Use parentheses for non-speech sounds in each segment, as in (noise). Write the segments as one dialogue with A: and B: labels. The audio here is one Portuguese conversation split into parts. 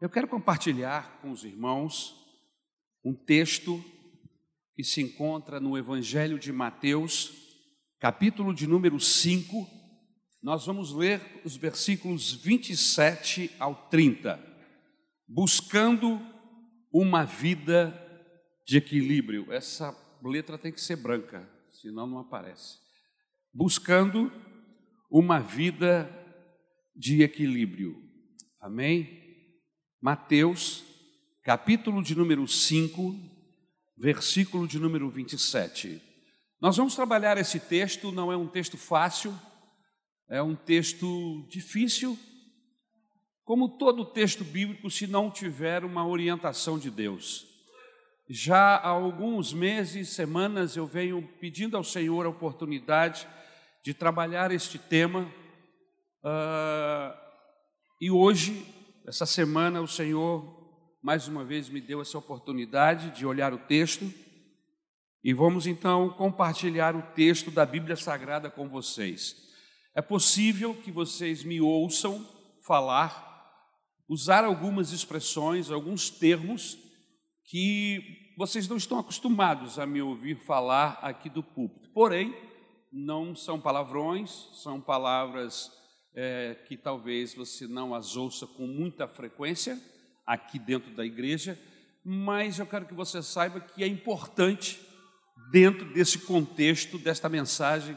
A: Eu quero compartilhar com os irmãos um texto que se encontra no Evangelho de Mateus, capítulo de número 5. Nós vamos ler os versículos 27 ao 30. Buscando uma vida de equilíbrio. Essa letra tem que ser branca, senão não aparece. Buscando uma vida de equilíbrio. Amém? Mateus, capítulo de número 5, versículo de número 27. Nós vamos trabalhar esse texto, não é um texto fácil, é um texto difícil, como todo texto bíblico, se não tiver uma orientação de Deus. Já há alguns meses, semanas, eu venho pedindo ao Senhor a oportunidade de trabalhar este tema, uh, e hoje essa semana o Senhor mais uma vez me deu essa oportunidade de olhar o texto e vamos então compartilhar o texto da Bíblia Sagrada com vocês. É possível que vocês me ouçam falar, usar algumas expressões, alguns termos que vocês não estão acostumados a me ouvir falar aqui do púlpito. Porém, não são palavrões, são palavras é, que talvez você não as ouça com muita frequência aqui dentro da igreja, mas eu quero que você saiba que é importante, dentro desse contexto, desta mensagem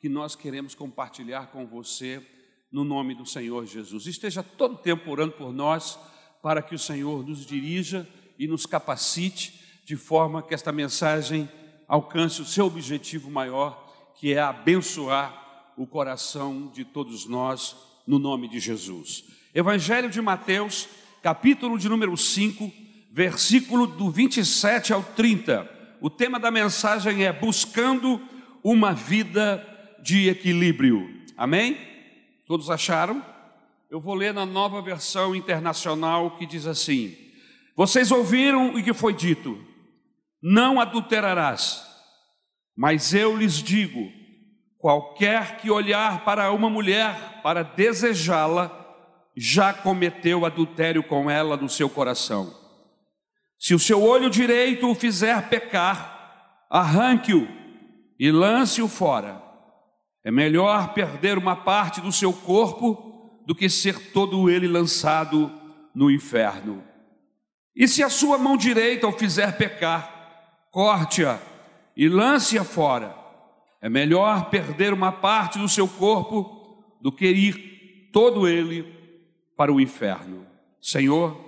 A: que nós queremos compartilhar com você, no nome do Senhor Jesus. Esteja todo tempo orando por nós, para que o Senhor nos dirija e nos capacite, de forma que esta mensagem alcance o seu objetivo maior, que é abençoar o coração de todos nós, no nome de Jesus. Evangelho de Mateus, capítulo de número 5, versículo do 27 ao 30. O tema da mensagem é Buscando uma vida de equilíbrio. Amém? Todos acharam? Eu vou ler na nova versão internacional que diz assim: Vocês ouviram o que foi dito: Não adulterarás. Mas eu lhes digo: Qualquer que olhar para uma mulher para desejá-la, já cometeu adultério com ela no seu coração. Se o seu olho direito o fizer pecar, arranque-o e lance-o fora. É melhor perder uma parte do seu corpo do que ser todo ele lançado no inferno. E se a sua mão direita o fizer pecar, corte-a e lance-a fora. É melhor perder uma parte do seu corpo do que ir todo ele para o inferno. Senhor,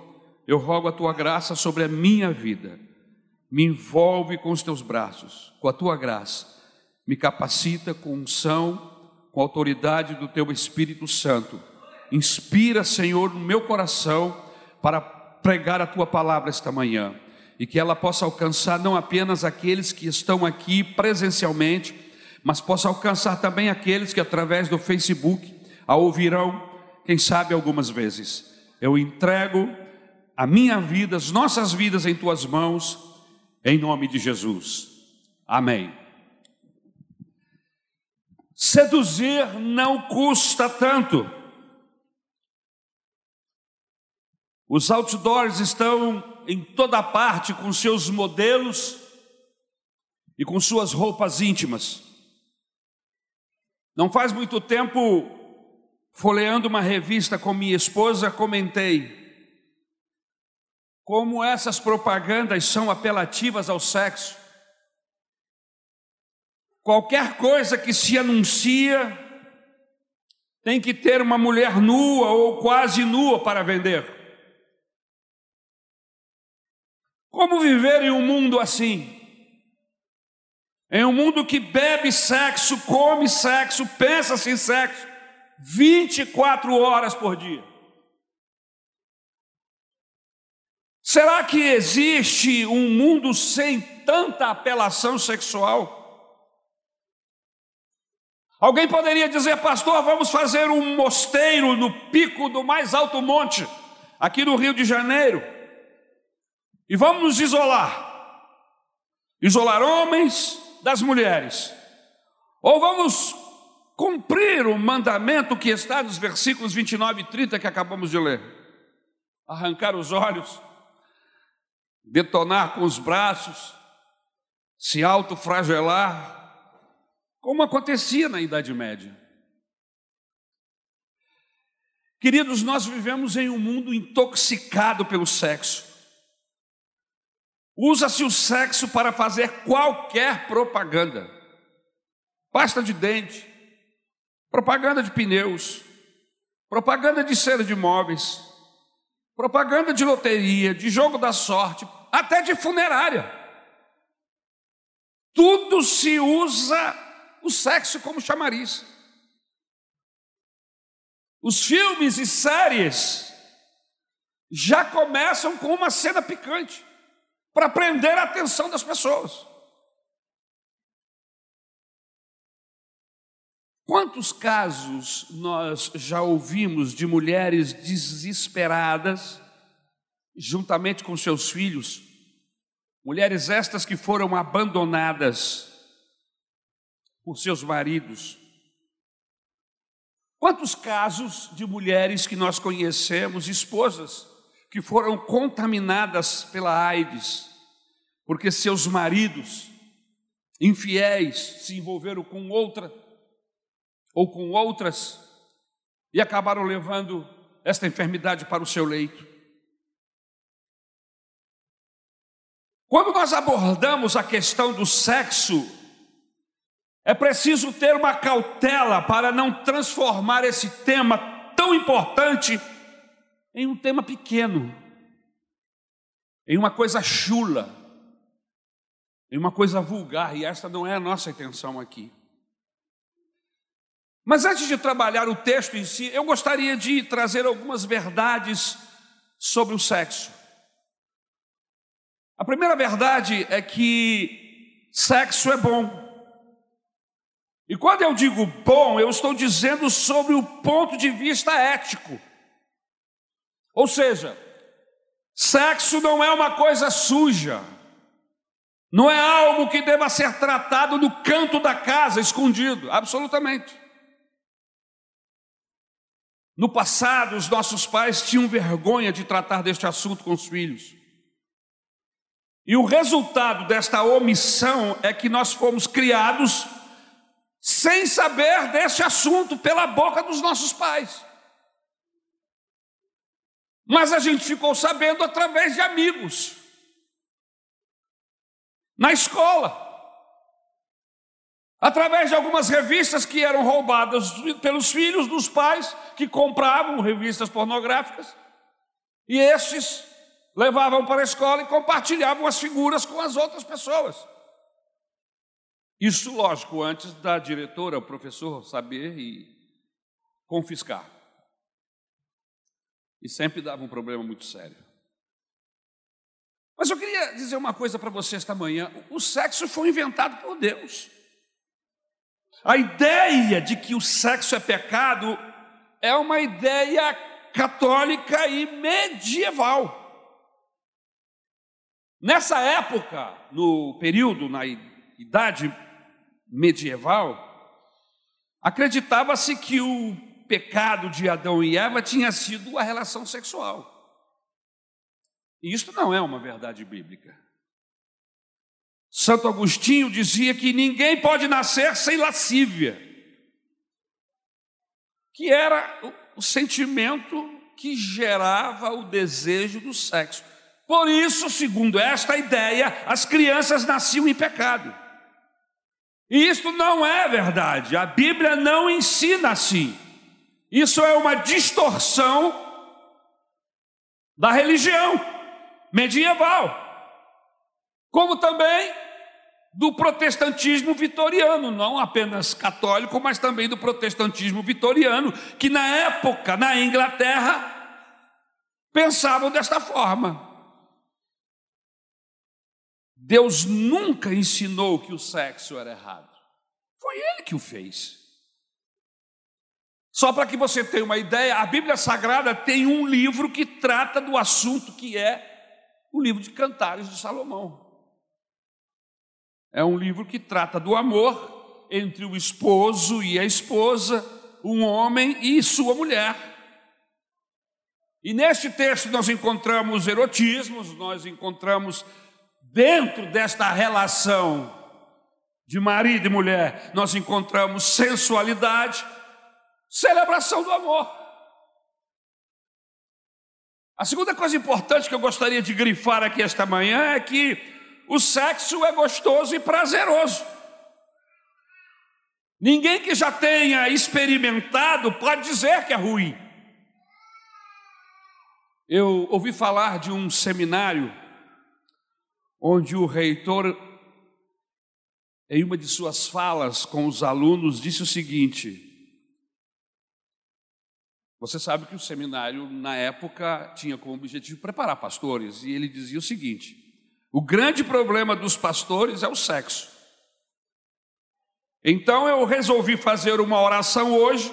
A: eu rogo a tua graça sobre a minha vida. Me envolve com os teus braços, com a tua graça. Me capacita com unção, com a autoridade do teu Espírito Santo. Inspira, Senhor, no meu coração para pregar a tua palavra esta manhã e que ela possa alcançar não apenas aqueles que estão aqui presencialmente, mas possa alcançar também aqueles que através do Facebook a ouvirão, quem sabe algumas vezes. Eu entrego a minha vida, as nossas vidas em tuas mãos, em nome de Jesus. Amém. Seduzir não custa tanto. Os outdoors estão em toda parte com seus modelos e com suas roupas íntimas. Não faz muito tempo, folheando uma revista com minha esposa, comentei como essas propagandas são apelativas ao sexo. Qualquer coisa que se anuncia tem que ter uma mulher nua ou quase nua para vender. Como viver em um mundo assim? Em um mundo que bebe sexo, come sexo, pensa-se em sexo, 24 horas por dia. Será que existe um mundo sem tanta apelação sexual? Alguém poderia dizer, pastor, vamos fazer um mosteiro no pico do mais alto monte, aqui no Rio de Janeiro, e vamos nos isolar. Isolar homens, das mulheres. Ou vamos cumprir o mandamento que está nos versículos 29 e 30 que acabamos de ler. arrancar os olhos, detonar com os braços, se autofragelar, como acontecia na Idade Média. Queridos, nós vivemos em um mundo intoxicado pelo sexo. Usa-se o sexo para fazer qualquer propaganda. Pasta de dente, propaganda de pneus, propaganda de cera de móveis, propaganda de loteria, de jogo da sorte, até de funerária. Tudo se usa o sexo como chamariz. Os filmes e séries já começam com uma cena picante para prender a atenção das pessoas. Quantos casos nós já ouvimos de mulheres desesperadas, juntamente com seus filhos, mulheres estas que foram abandonadas por seus maridos, Quantos casos de mulheres que nós conhecemos, esposas, que foram contaminadas pela AIDS, porque seus maridos, infiéis, se envolveram com outra ou com outras e acabaram levando esta enfermidade para o seu leito. Quando nós abordamos a questão do sexo é preciso ter uma cautela para não transformar esse tema tão importante em um tema pequeno, em uma coisa chula, em uma coisa vulgar, e esta não é a nossa intenção aqui. Mas antes de trabalhar o texto em si, eu gostaria de trazer algumas verdades sobre o sexo. A primeira verdade é que sexo é bom. E quando eu digo bom, eu estou dizendo sobre o ponto de vista ético. Ou seja, sexo não é uma coisa suja, não é algo que deva ser tratado no canto da casa, escondido, absolutamente. No passado, os nossos pais tinham vergonha de tratar deste assunto com os filhos. E o resultado desta omissão é que nós fomos criados sem saber desse assunto pela boca dos nossos pais. Mas a gente ficou sabendo através de amigos, na escola, através de algumas revistas que eram roubadas pelos filhos dos pais que compravam revistas pornográficas, e esses levavam para a escola e compartilhavam as figuras com as outras pessoas. Isso, lógico, antes da diretora, o professor, saber e confiscar. E sempre dava um problema muito sério. Mas eu queria dizer uma coisa para você esta manhã: o sexo foi inventado por Deus. A ideia de que o sexo é pecado é uma ideia católica e medieval. Nessa época, no período, na idade medieval, acreditava-se que o pecado de Adão e Eva tinha sido a relação sexual. E isto não é uma verdade bíblica. Santo Agostinho dizia que ninguém pode nascer sem lascívia, que era o sentimento que gerava o desejo do sexo. Por isso, segundo esta ideia, as crianças nasciam em pecado. E isto não é verdade, a Bíblia não ensina assim. Isso é uma distorção da religião medieval, como também do protestantismo vitoriano, não apenas católico, mas também do protestantismo vitoriano, que na época, na Inglaterra, pensavam desta forma. Deus nunca ensinou que o sexo era errado. Foi Ele que o fez. Só para que você tenha uma ideia, a Bíblia Sagrada tem um livro que trata do assunto que é o livro de Cantares de Salomão. É um livro que trata do amor entre o esposo e a esposa, um homem e sua mulher. E neste texto nós encontramos erotismos, nós encontramos dentro desta relação de marido e mulher, nós encontramos sensualidade, celebração do amor. A segunda coisa importante que eu gostaria de grifar aqui esta manhã é que o sexo é gostoso e prazeroso. Ninguém que já tenha experimentado pode dizer que é ruim. Eu ouvi falar de um seminário onde o reitor, em uma de suas falas com os alunos, disse o seguinte: você sabe que o seminário, na época, tinha como objetivo preparar pastores, e ele dizia o seguinte: o grande problema dos pastores é o sexo. Então eu resolvi fazer uma oração hoje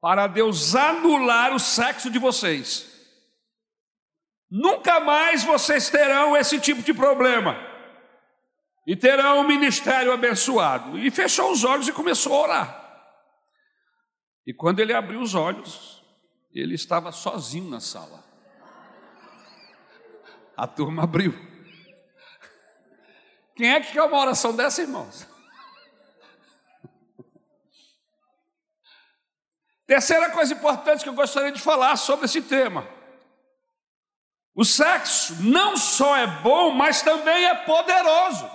A: para Deus anular o sexo de vocês. Nunca mais vocês terão esse tipo de problema. E terão um ministério abençoado. E fechou os olhos e começou a orar. E quando ele abriu os olhos, ele estava sozinho na sala. A turma abriu. Quem é que quer uma oração dessa, irmãos? Terceira coisa importante que eu gostaria de falar sobre esse tema. O sexo não só é bom, mas também é poderoso.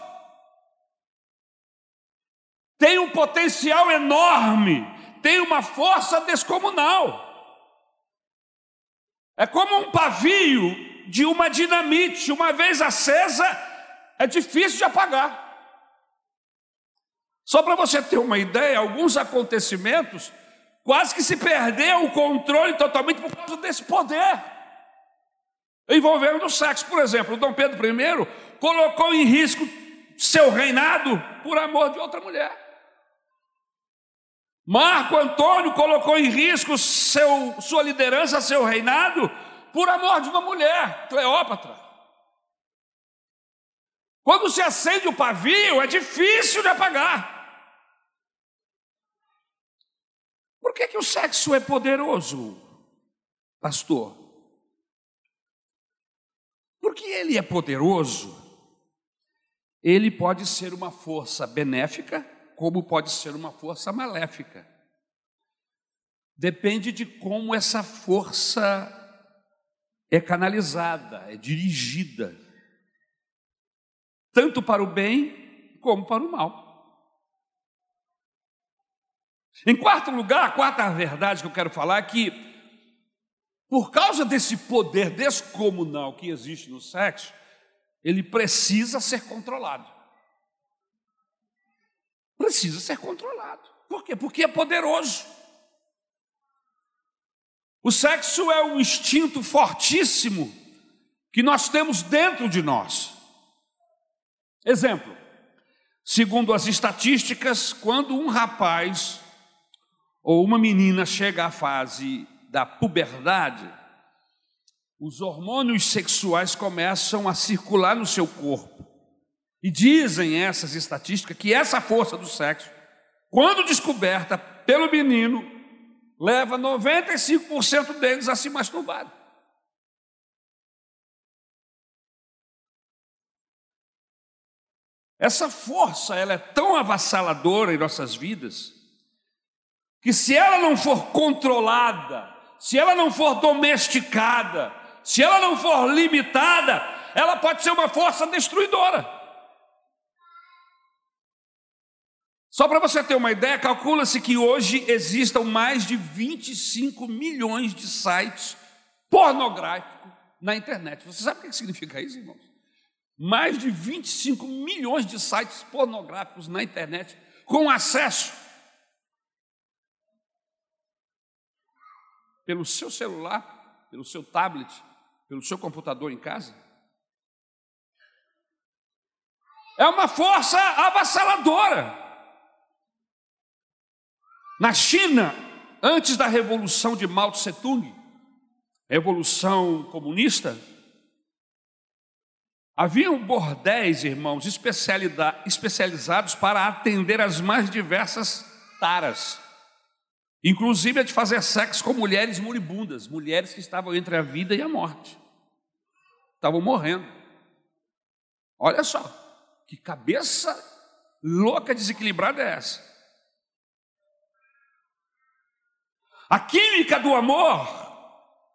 A: Tem um potencial enorme tem uma força descomunal. É como um pavio de uma dinamite, uma vez acesa, é difícil de apagar. Só para você ter uma ideia, alguns acontecimentos quase que se perdeu o controle totalmente por causa desse poder envolvendo o sexo. Por exemplo, Dom Pedro I colocou em risco seu reinado por amor de outra mulher. Marco Antônio colocou em risco seu, sua liderança, seu reinado, por amor de uma mulher, Cleópatra. Quando se acende o pavio, é difícil de apagar. Por que, que o sexo é poderoso, pastor? Porque ele é poderoso, ele pode ser uma força benéfica como pode ser uma força maléfica. Depende de como essa força é canalizada, é dirigida, tanto para o bem como para o mal. Em quarto lugar, a quarta verdade que eu quero falar é que, por causa desse poder descomunal que existe no sexo, ele precisa ser controlado precisa ser controlado. Por quê? Porque é poderoso. O sexo é um instinto fortíssimo que nós temos dentro de nós. Exemplo: segundo as estatísticas, quando um rapaz ou uma menina chega à fase da puberdade, os hormônios sexuais começam a circular no seu corpo. E dizem essas estatísticas que essa força do sexo, quando descoberta pelo menino, leva 95% deles a se masturbar. Essa força, ela é tão avassaladora em nossas vidas, que se ela não for controlada, se ela não for domesticada, se ela não for limitada, ela pode ser uma força destruidora. Só para você ter uma ideia, calcula-se que hoje existam mais de 25 milhões de sites pornográficos na internet. Você sabe o que significa isso, irmãos? Mais de 25 milhões de sites pornográficos na internet com acesso pelo seu celular, pelo seu tablet, pelo seu computador em casa. É uma força avassaladora. Na China, antes da revolução de Mao Tse Tung, revolução comunista, haviam bordéis, irmãos, especializados para atender as mais diversas taras. inclusive a de fazer sexo com mulheres moribundas, mulheres que estavam entre a vida e a morte, estavam morrendo. Olha só, que cabeça louca, desequilibrada é essa? A química do amor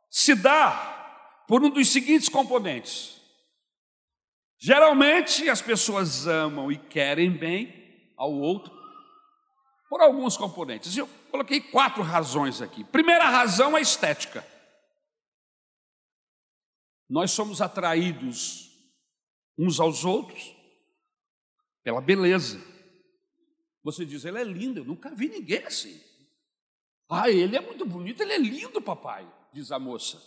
A: se dá por um dos seguintes componentes. Geralmente as pessoas amam e querem bem ao outro por alguns componentes. Eu coloquei quatro razões aqui. Primeira razão é estética. Nós somos atraídos uns aos outros pela beleza. Você diz, ele é lindo, eu nunca vi ninguém assim. Ah, ele é muito bonito, ele é lindo, papai, diz a moça.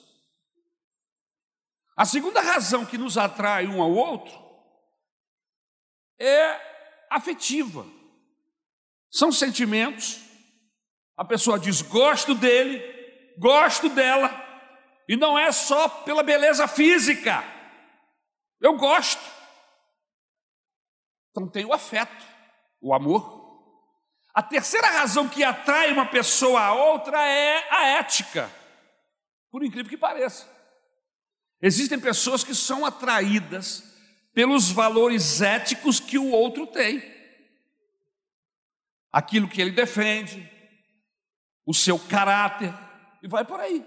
A: A segunda razão que nos atrai um ao outro é afetiva. São sentimentos. A pessoa diz: gosto dele, gosto dela, e não é só pela beleza física. Eu gosto. Então tem o afeto, o amor. A terceira razão que atrai uma pessoa a outra é a ética, por incrível que pareça. Existem pessoas que são atraídas pelos valores éticos que o outro tem, aquilo que ele defende, o seu caráter, e vai por aí.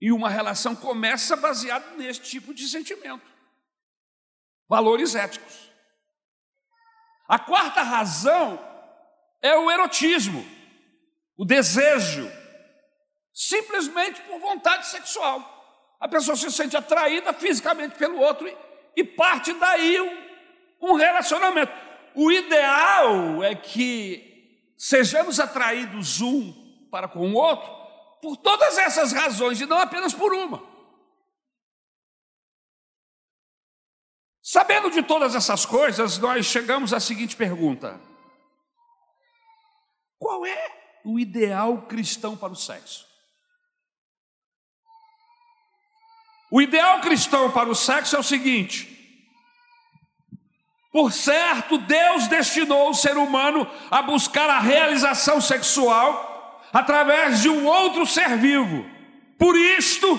A: E uma relação começa baseada nesse tipo de sentimento, valores éticos. A quarta razão é o erotismo, o desejo, simplesmente por vontade sexual. A pessoa se sente atraída fisicamente pelo outro e, parte daí um, um relacionamento. O ideal é que sejamos atraídos um para com o outro por todas essas razões e não apenas por uma. Sabendo de todas essas coisas, nós chegamos à seguinte pergunta: Qual é o ideal cristão para o sexo? O ideal cristão para o sexo é o seguinte: por certo, Deus destinou o ser humano a buscar a realização sexual através de um outro ser vivo. Por isto,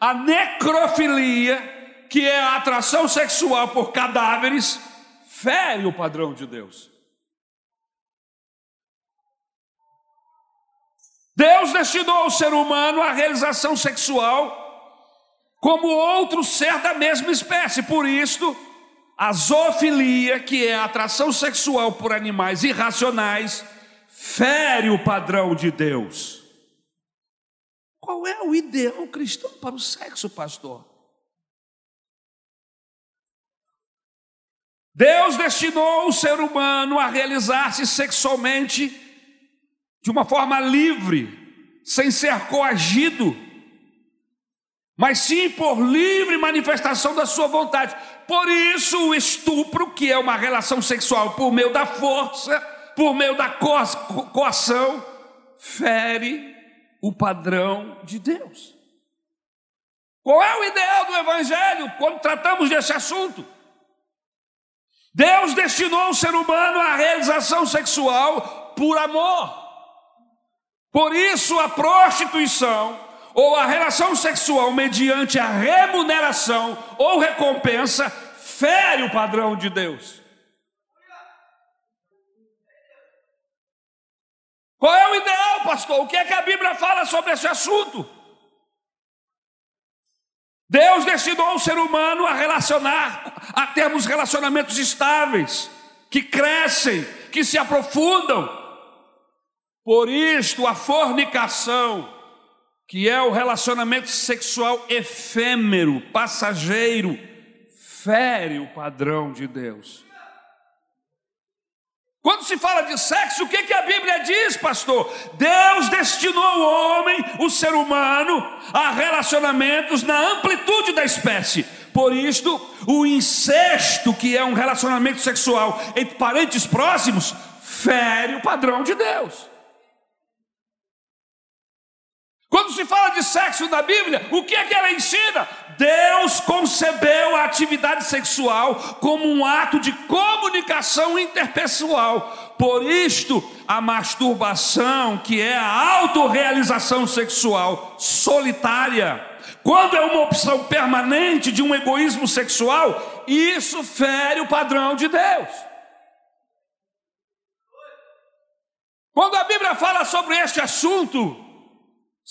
A: a necrofilia que é a atração sexual por cadáveres, fere o padrão de Deus. Deus destinou ao ser humano a realização sexual como outro ser da mesma espécie, por isso, a zoofilia, que é a atração sexual por animais irracionais, fere o padrão de Deus. Qual é o ideal cristão para o sexo, pastor? Deus destinou o ser humano a realizar-se sexualmente de uma forma livre, sem ser coagido, mas sim por livre manifestação da sua vontade. Por isso, o estupro, que é uma relação sexual por meio da força, por meio da co coação, fere o padrão de Deus. Qual é o ideal do Evangelho quando tratamos desse assunto? Deus destinou o ser humano à realização sexual por amor. Por isso, a prostituição ou a relação sexual mediante a remuneração ou recompensa fere o padrão de Deus. Qual é o ideal, pastor? O que é que a Bíblia fala sobre esse assunto? Deus destinou o ser humano a relacionar, a termos relacionamentos estáveis, que crescem, que se aprofundam. Por isto, a fornicação, que é o relacionamento sexual efêmero, passageiro, fere o padrão de Deus. Quando se fala de sexo, o que, que a Bíblia diz, pastor? Deus destinou o homem, o ser humano, a relacionamentos na amplitude da espécie. Por isto, o incesto, que é um relacionamento sexual entre parentes próximos, fere o padrão de Deus. Se fala de sexo na Bíblia, o que é que ela ensina? Deus concebeu a atividade sexual como um ato de comunicação interpessoal. Por isto, a masturbação, que é a autorrealização sexual solitária, quando é uma opção permanente de um egoísmo sexual, isso fere o padrão de Deus. Quando a Bíblia fala sobre este assunto,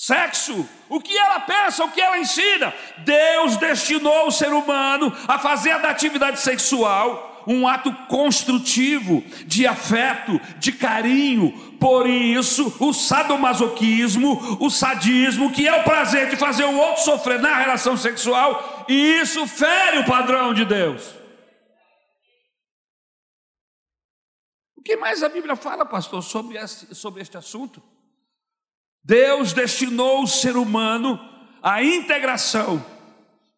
A: sexo, o que ela pensa, o que ela ensina, Deus destinou o ser humano a fazer da atividade sexual um ato construtivo de afeto, de carinho. Por isso, o sadomasoquismo, o sadismo, que é o prazer de fazer o outro sofrer na relação sexual, isso fere o padrão de Deus. O que mais a Bíblia fala, pastor, sobre este, sobre este assunto? Deus destinou o ser humano à integração,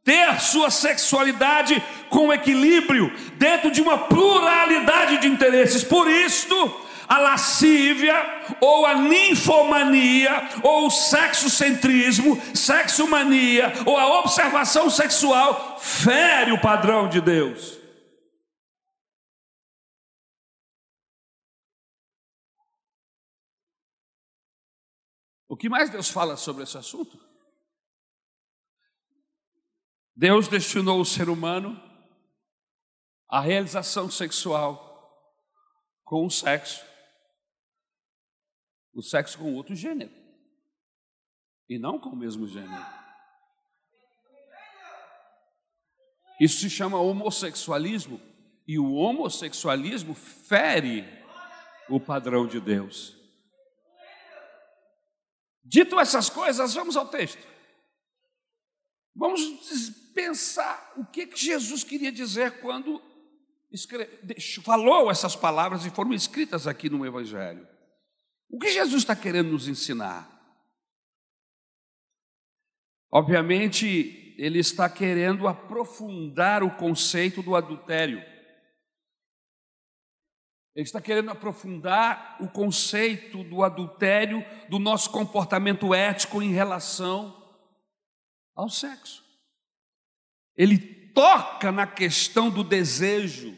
A: ter sua sexualidade com equilíbrio, dentro de uma pluralidade de interesses. Por isto, a lascívia, ou a ninfomania, ou o sexocentrismo, sexomania, ou a observação sexual, fere o padrão de Deus. O que mais Deus fala sobre esse assunto? Deus destinou o ser humano à realização sexual com o sexo, o sexo com outro gênero, e não com o mesmo gênero. Isso se chama homossexualismo, e o homossexualismo fere o padrão de Deus. Dito essas coisas, vamos ao texto. Vamos pensar o que, Jesus queria dizer quando falou essas palavras e foram escritas aqui no Evangelho. O que Jesus está querendo nos ensinar? Obviamente, ele está querendo aprofundar o conceito do adultério. Ele está querendo aprofundar o conceito do adultério, do nosso comportamento ético em relação ao sexo. Ele toca na questão do desejo,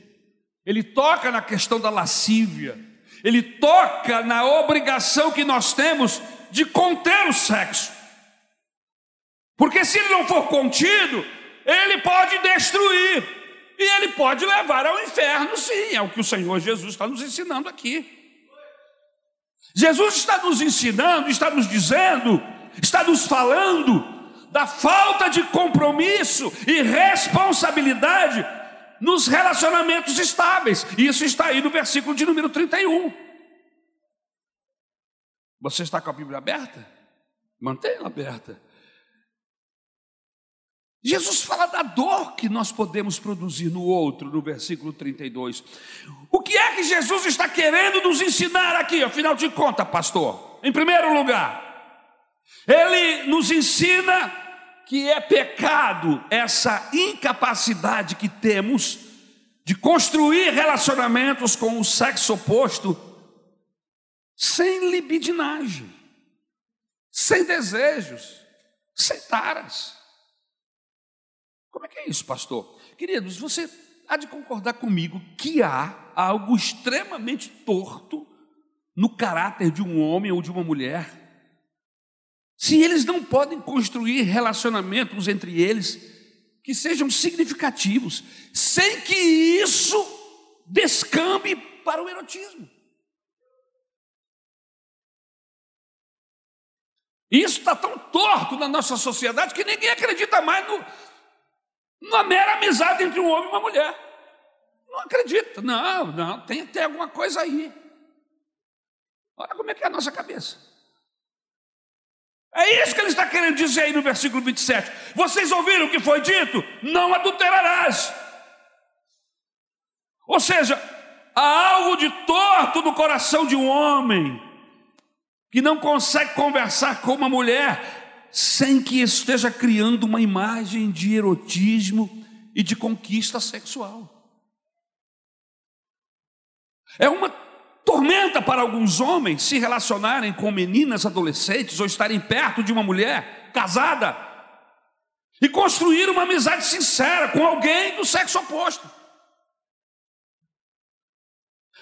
A: ele toca na questão da lascívia, ele toca na obrigação que nós temos de conter o sexo. Porque se ele não for contido, ele pode destruir. E ele pode levar ao inferno, sim, é o que o Senhor Jesus está nos ensinando aqui. Jesus está nos ensinando, está nos dizendo, está nos falando da falta de compromisso e responsabilidade nos relacionamentos estáveis. Isso está aí no versículo de número 31. Você está com a Bíblia aberta? Mantenha-la aberta. Jesus fala da dor que nós podemos produzir no outro, no versículo 32. O que é que Jesus está querendo nos ensinar aqui, afinal de contas, pastor? Em primeiro lugar, ele nos ensina que é pecado essa incapacidade que temos de construir relacionamentos com o sexo oposto sem libidinagem, sem desejos, sem taras. Como é que é isso, pastor? Queridos, você há de concordar comigo que há algo extremamente torto no caráter de um homem ou de uma mulher. Se eles não podem construir relacionamentos entre eles que sejam significativos, sem que isso descambe para o erotismo. Isso está tão torto na nossa sociedade que ninguém acredita mais no, uma mera amizade entre um homem e uma mulher. Não acredita, não, não, tem, tem alguma coisa aí. Olha como é que é a nossa cabeça. É isso que ele está querendo dizer aí no versículo 27. Vocês ouviram o que foi dito? Não adulterarás. Ou seja, há algo de torto no coração de um homem que não consegue conversar com uma mulher sem que esteja criando uma imagem de erotismo e de conquista sexual. É uma tormenta para alguns homens se relacionarem com meninas adolescentes ou estarem perto de uma mulher casada e construir uma amizade sincera com alguém do sexo oposto.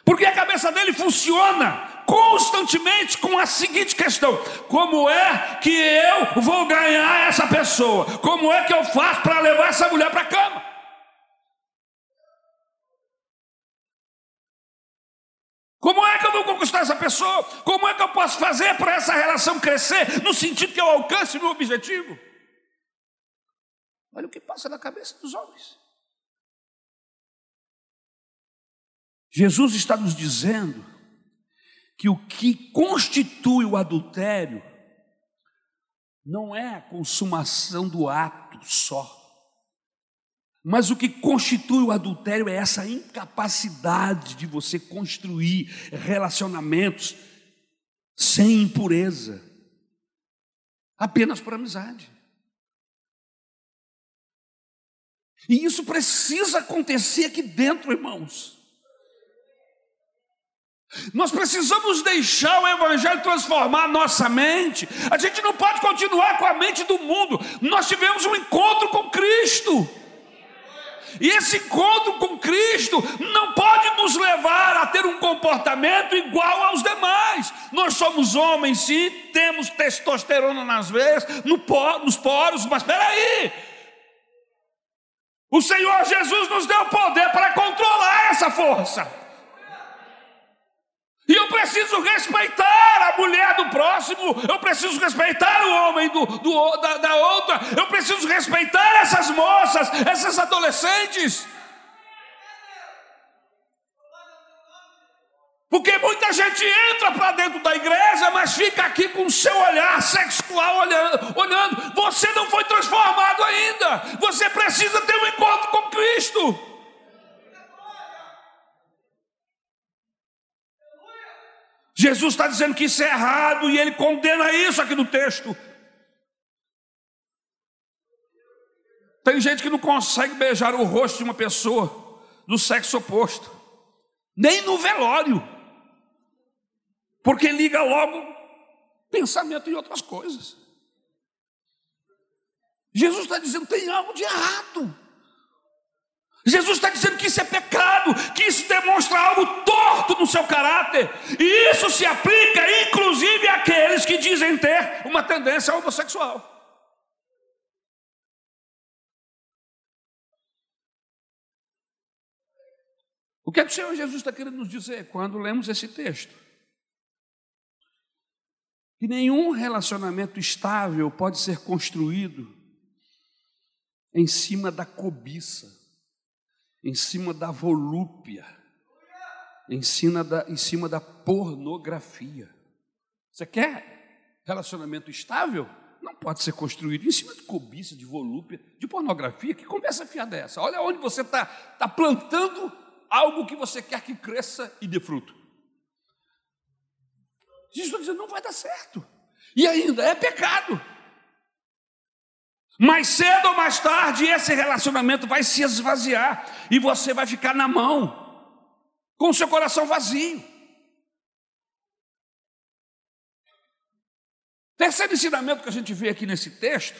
A: Porque a cabeça dele funciona constantemente com a seguinte questão: como é que eu vou ganhar essa pessoa? Como é que eu faço para levar essa mulher para a cama? Como é que eu vou conquistar essa pessoa? Como é que eu posso fazer para essa relação crescer no sentido que eu alcance meu objetivo? Olha o que passa na cabeça dos homens. Jesus está nos dizendo que o que constitui o adultério não é a consumação do ato só, mas o que constitui o adultério é essa incapacidade de você construir relacionamentos sem impureza, apenas por amizade. E isso precisa acontecer aqui dentro, irmãos. Nós precisamos deixar o Evangelho transformar a nossa mente. A gente não pode continuar com a mente do mundo. Nós tivemos um encontro com Cristo. E esse encontro com Cristo não pode nos levar a ter um comportamento igual aos demais. Nós somos homens, sim, temos testosterona nas veias, nos poros, mas espera aí. O Senhor Jesus nos deu poder para controlar essa força. E eu preciso respeitar a mulher do próximo, eu preciso respeitar o homem do, do da, da outra, eu preciso respeitar essas moças, essas adolescentes. Porque muita gente entra para dentro da igreja, mas fica aqui com o seu olhar sexual olhando, olhando. Você não foi transformado ainda. Você precisa ter um encontro com Cristo. Jesus está dizendo que isso é errado e ele condena isso aqui no texto. Tem gente que não consegue beijar o rosto de uma pessoa do sexo oposto, nem no velório, porque liga logo pensamento em outras coisas. Jesus está dizendo: tem algo de errado. Jesus está dizendo que isso é pecado, que isso demonstra algo torto no seu caráter, e isso se aplica inclusive àqueles que dizem ter uma tendência homossexual. O que, é que o Senhor Jesus está querendo nos dizer quando lemos esse texto? Que nenhum relacionamento estável pode ser construído em cima da cobiça em cima da volúpia, em cima da, em cima da pornografia. Você quer relacionamento estável? Não pode ser construído em cima de cobiça, de volúpia, de pornografia. Que conversa fiada é essa? Olha onde você está tá plantando algo que você quer que cresça e dê fruto. Jesus está dizendo, não vai dar certo. E ainda é pecado. Mais cedo ou mais tarde, esse relacionamento vai se esvaziar e você vai ficar na mão, com o seu coração vazio. Terceiro ensinamento que a gente vê aqui nesse texto,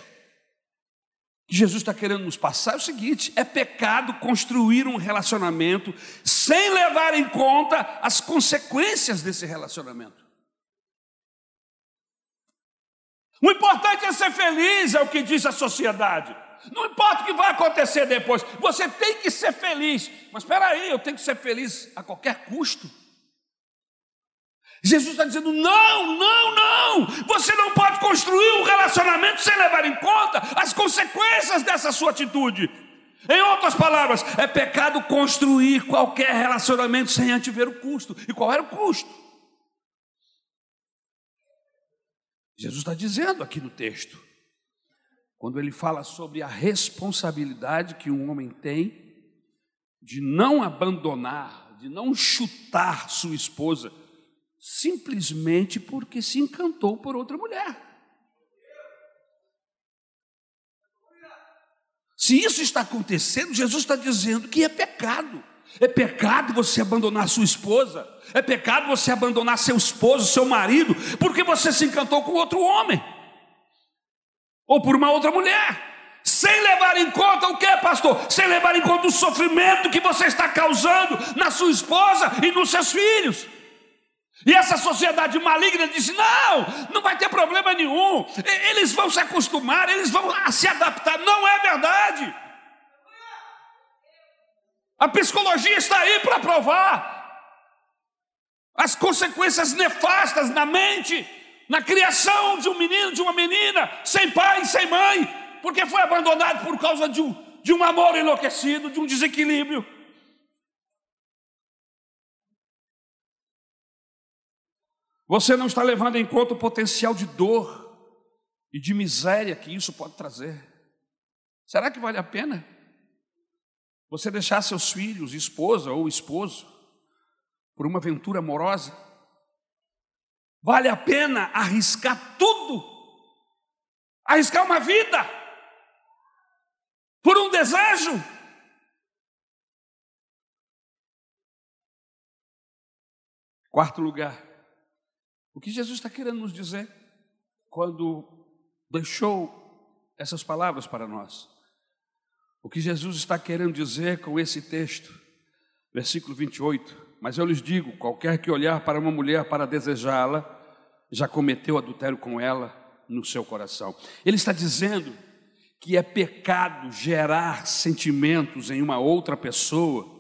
A: que Jesus está querendo nos passar, é o seguinte: é pecado construir um relacionamento sem levar em conta as consequências desse relacionamento. O importante é ser feliz, é o que diz a sociedade. Não importa o que vai acontecer depois, você tem que ser feliz. Mas espera aí, eu tenho que ser feliz a qualquer custo. Jesus está dizendo: não, não, não. Você não pode construir um relacionamento sem levar em conta as consequências dessa sua atitude. Em outras palavras, é pecado construir qualquer relacionamento sem antes ver o custo. E qual era o custo? Jesus está dizendo aqui no texto, quando ele fala sobre a responsabilidade que um homem tem de não abandonar, de não chutar sua esposa, simplesmente porque se encantou por outra mulher. Se isso está acontecendo, Jesus está dizendo que é pecado. É pecado você abandonar sua esposa. É pecado você abandonar seu esposo, seu marido, porque você se encantou com outro homem ou por uma outra mulher. sem levar em conta o que, pastor? Sem levar em conta o sofrimento que você está causando na sua esposa e nos seus filhos. E essa sociedade maligna disse: não, não vai ter problema nenhum, eles vão se acostumar, eles vão se adaptar. Não é verdade. A psicologia está aí para provar as consequências nefastas na mente, na criação de um menino, de uma menina, sem pai, sem mãe, porque foi abandonado por causa de um, de um amor enlouquecido, de um desequilíbrio. Você não está levando em conta o potencial de dor e de miséria que isso pode trazer. Será que vale a pena você deixar seus filhos, esposa ou esposo, por uma aventura amorosa? Vale a pena arriscar tudo? Arriscar uma vida? Por um desejo? Quarto lugar, o que Jesus está querendo nos dizer quando deixou essas palavras para nós? O que Jesus está querendo dizer com esse texto, versículo 28. Mas eu lhes digo: qualquer que olhar para uma mulher para desejá-la, já cometeu adultério com ela no seu coração. Ele está dizendo que é pecado gerar sentimentos em uma outra pessoa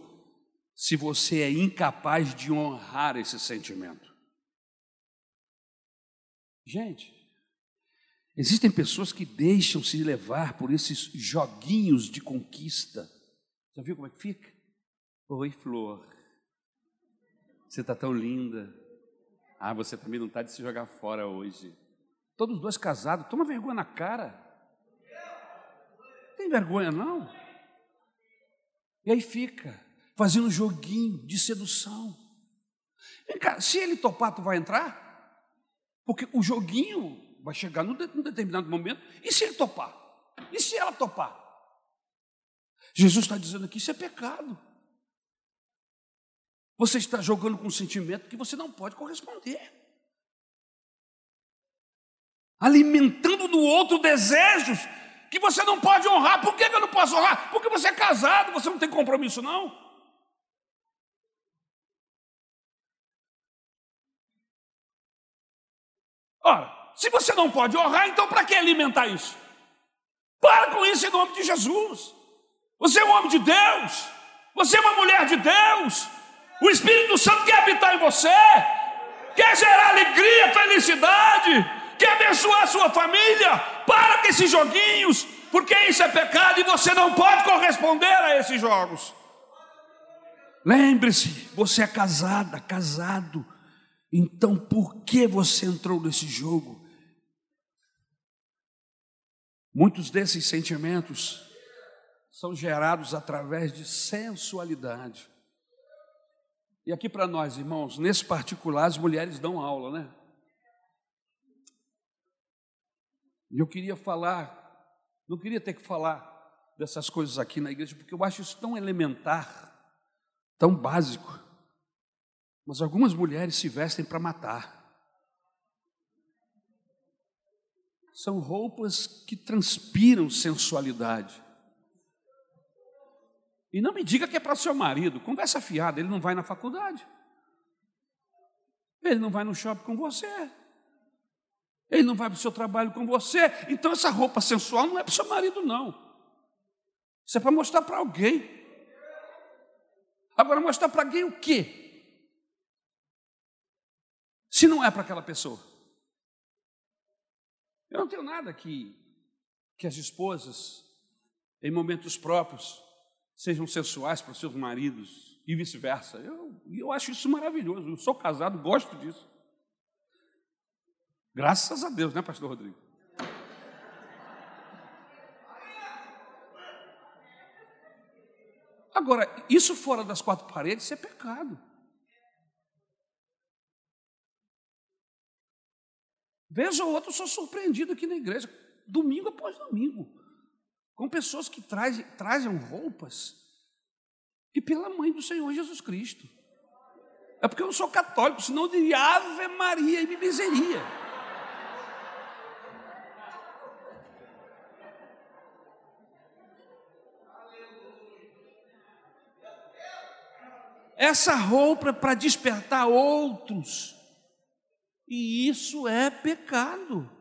A: se você é incapaz de honrar esse sentimento. Gente, existem pessoas que deixam se levar por esses joguinhos de conquista. Já viu como é que fica? Oi, Flor. Você está tão linda. Ah, você também não está de se jogar fora hoje. Todos dois casados, toma vergonha na cara. Tem vergonha não? E aí fica, fazendo um joguinho de sedução. Vem cá, se ele topar, tu vai entrar? Porque o joguinho vai chegar num, determinado momento, e se ele topar? E se ela topar? Jesus está dizendo aqui: isso é pecado. Você está jogando com um sentimento que você não pode corresponder. Alimentando no outro desejos que você não pode honrar. Por que eu não posso honrar? Porque você é casado, você não tem compromisso, não. Ora, se você não pode honrar, então para que alimentar isso? Para com isso em nome de Jesus. Você é um homem de Deus, você é uma mulher de Deus, o Espírito Santo quer habitar em você, quer gerar alegria, felicidade, quer abençoar a sua família. Para com esses joguinhos, porque isso é pecado e você não pode corresponder a esses jogos. Lembre-se, você é casada, casado. Então por que você entrou nesse jogo? Muitos desses sentimentos são gerados através de sensualidade. E aqui para nós, irmãos, nesse particular, as mulheres dão aula, né? E eu queria falar, não queria ter que falar dessas coisas aqui na igreja, porque eu acho isso tão elementar, tão básico. Mas algumas mulheres se vestem para matar. São roupas que transpiram sensualidade. E não me diga que é para seu marido, conversa fiada, ele não vai na faculdade. Ele não vai no shopping com você. Ele não vai para o seu trabalho com você. Então essa roupa sensual não é para o seu marido, não. Isso é para mostrar para alguém. Agora, mostrar para alguém o quê? se não é para aquela pessoa? Eu não tenho nada que, que as esposas, em momentos próprios, sejam sensuais para os seus maridos e vice-versa. Eu, eu acho isso maravilhoso. Eu sou casado, gosto disso. Graças a Deus, né, Pastor Rodrigo? Agora, isso fora das quatro paredes, é pecado. Veja ou outro, sou surpreendido aqui na igreja, domingo após domingo, com pessoas que trazem, trazem roupas que pela mãe do Senhor Jesus Cristo. É porque eu não sou católico, senão eu diria Ave Maria e me miseria. Essa roupa é para despertar outros e isso é pecado.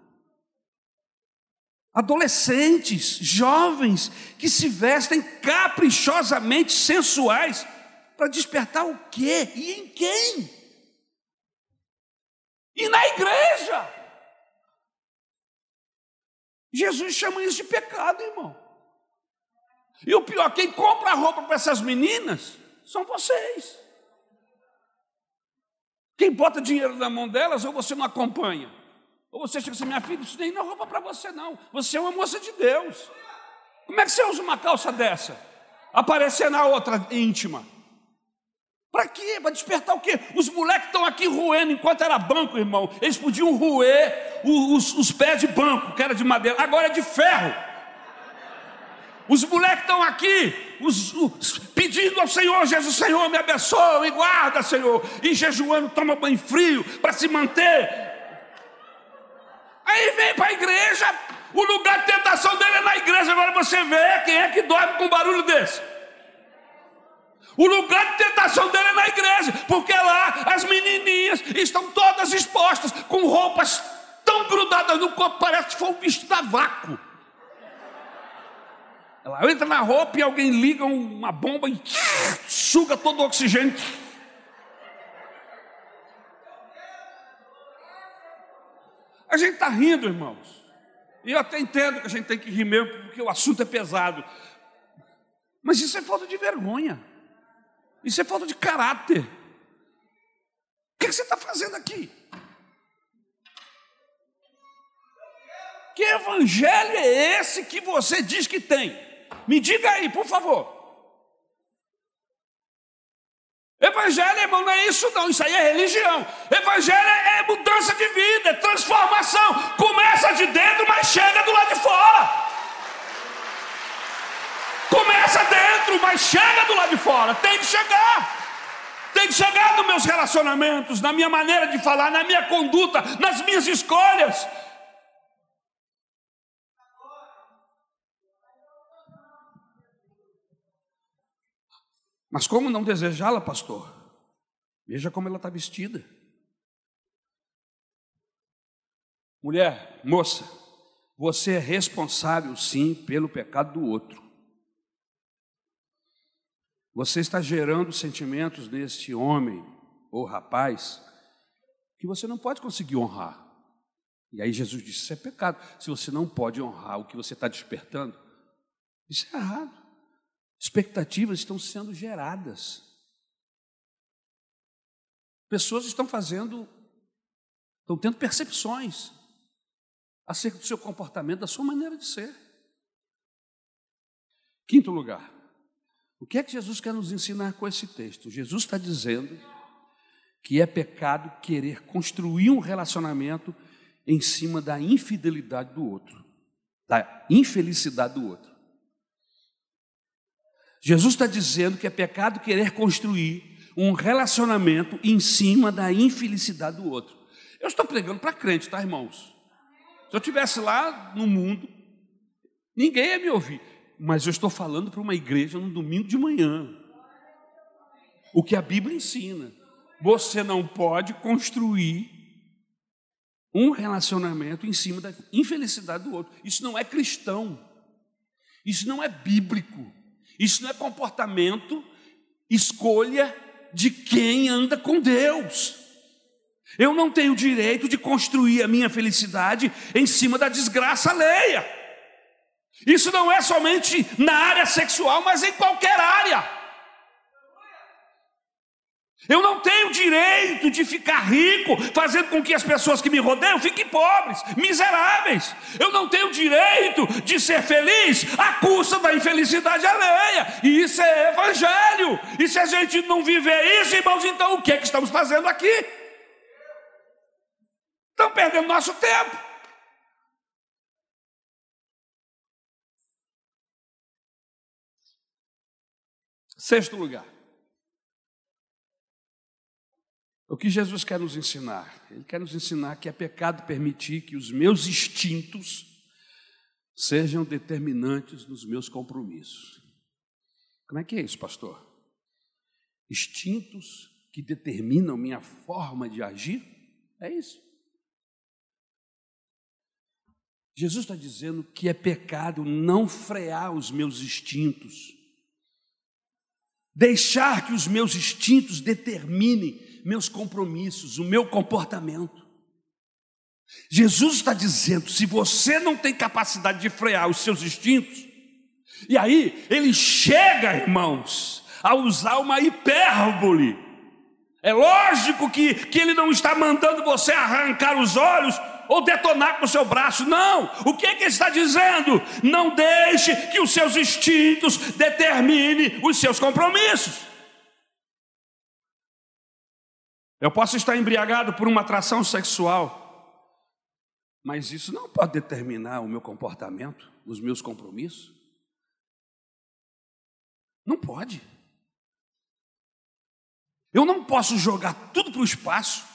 A: Adolescentes, jovens que se vestem caprichosamente sensuais para despertar o quê? E em quem? E na igreja. Jesus chama isso de pecado, irmão. E o pior, quem compra roupa para essas meninas são vocês. Quem bota dinheiro na mão delas, ou você não acompanha. Ou você chega assim, minha filha, isso nem é roupa para você, não. Você é uma moça de Deus. Como é que você usa uma calça dessa? Aparecer na outra íntima. Para quê? Para despertar o quê? Os moleques estão aqui roendo enquanto era banco, irmão. Eles podiam roer os, os, pés de banco, que era de madeira, agora é de ferro. Os moleques estão aqui os, os, pedindo ao Senhor, Jesus, Senhor, me abençoa e guarda, Senhor. E jejuando, toma banho frio para se manter. Aí vem para a igreja, o lugar de tentação dele é na igreja. Agora você vê quem é que dorme com um barulho desse. O lugar de tentação dele é na igreja, porque lá as menininhas estão todas expostas, com roupas tão grudadas no corpo, parece que foi um bicho da vácuo. Ela entra na roupa e alguém liga uma bomba e suga todo o oxigênio. A gente está rindo, irmãos. E eu até entendo que a gente tem que rir mesmo, porque o assunto é pesado. Mas isso é falta de vergonha. Isso é falta de caráter. O que você está fazendo aqui? Que evangelho é esse que você diz que tem? Me diga aí, por favor. Evangelho, irmão, não é isso não, isso aí é religião. Evangelho é mudança de vida, é transformação. Começa de dentro, mas chega do lado de fora. Começa dentro, mas chega do lado de fora. Tem que chegar. Tem que chegar nos meus relacionamentos, na minha maneira de falar, na minha conduta, nas minhas escolhas. Mas como não desejá-la, pastor? Veja como ela está vestida. Mulher, moça, você é responsável sim pelo pecado do outro. Você está gerando sentimentos neste homem ou rapaz que você não pode conseguir honrar. E aí Jesus disse: Isso é pecado. Se você não pode honrar o que você está despertando, isso é errado. Expectativas estão sendo geradas. Pessoas estão fazendo, estão tendo percepções acerca do seu comportamento, da sua maneira de ser. Quinto lugar, o que é que Jesus quer nos ensinar com esse texto? Jesus está dizendo que é pecado querer construir um relacionamento em cima da infidelidade do outro, da infelicidade do outro. Jesus está dizendo que é pecado querer construir um relacionamento em cima da infelicidade do outro. Eu estou pregando para crente, tá, irmãos? Se eu estivesse lá no mundo, ninguém ia me ouvir mas eu estou falando para uma igreja no domingo de manhã. O que a Bíblia ensina. Você não pode construir um relacionamento em cima da infelicidade do outro. Isso não é cristão. Isso não é bíblico. Isso não é comportamento, escolha de quem anda com Deus. Eu não tenho direito de construir a minha felicidade em cima da desgraça alheia. Isso não é somente na área sexual, mas em qualquer área. Eu não tenho direito de ficar rico, fazendo com que as pessoas que me rodeiam fiquem pobres, miseráveis. Eu não tenho direito de ser feliz à custa da infelicidade alheia. E isso é evangelho. E se a gente não viver isso, irmãos, então o que é que estamos fazendo aqui? Estamos perdendo nosso tempo. Sexto lugar. O que Jesus quer nos ensinar? Ele quer nos ensinar que é pecado permitir que os meus instintos sejam determinantes nos meus compromissos. Como é que é isso, pastor? instintos que determinam minha forma de agir? É isso. Jesus está dizendo que é pecado não frear os meus instintos, deixar que os meus instintos determinem meus compromissos, o meu comportamento. Jesus está dizendo: se você não tem capacidade de frear os seus instintos, e aí ele chega, irmãos, a usar uma hipérbole. É lógico que, que ele não está mandando você arrancar os olhos ou detonar com o seu braço, não. O que, é que ele está dizendo? Não deixe que os seus instintos determinem os seus compromissos. Eu posso estar embriagado por uma atração sexual, mas isso não pode determinar o meu comportamento, os meus compromissos. Não pode. Eu não posso jogar tudo para o espaço,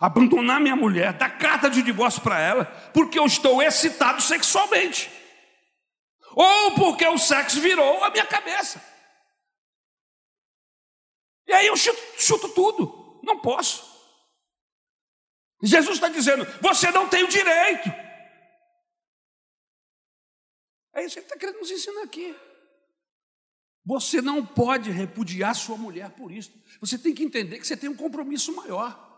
A: abandonar minha mulher, dar carta de divórcio para ela, porque eu estou excitado sexualmente, ou porque o sexo virou a minha cabeça. E aí eu chuto, chuto tudo. Não posso. Jesus está dizendo: você não tem o direito. É isso que ele está querendo nos ensinar aqui. Você não pode repudiar sua mulher por isso. Você tem que entender que você tem um compromisso maior.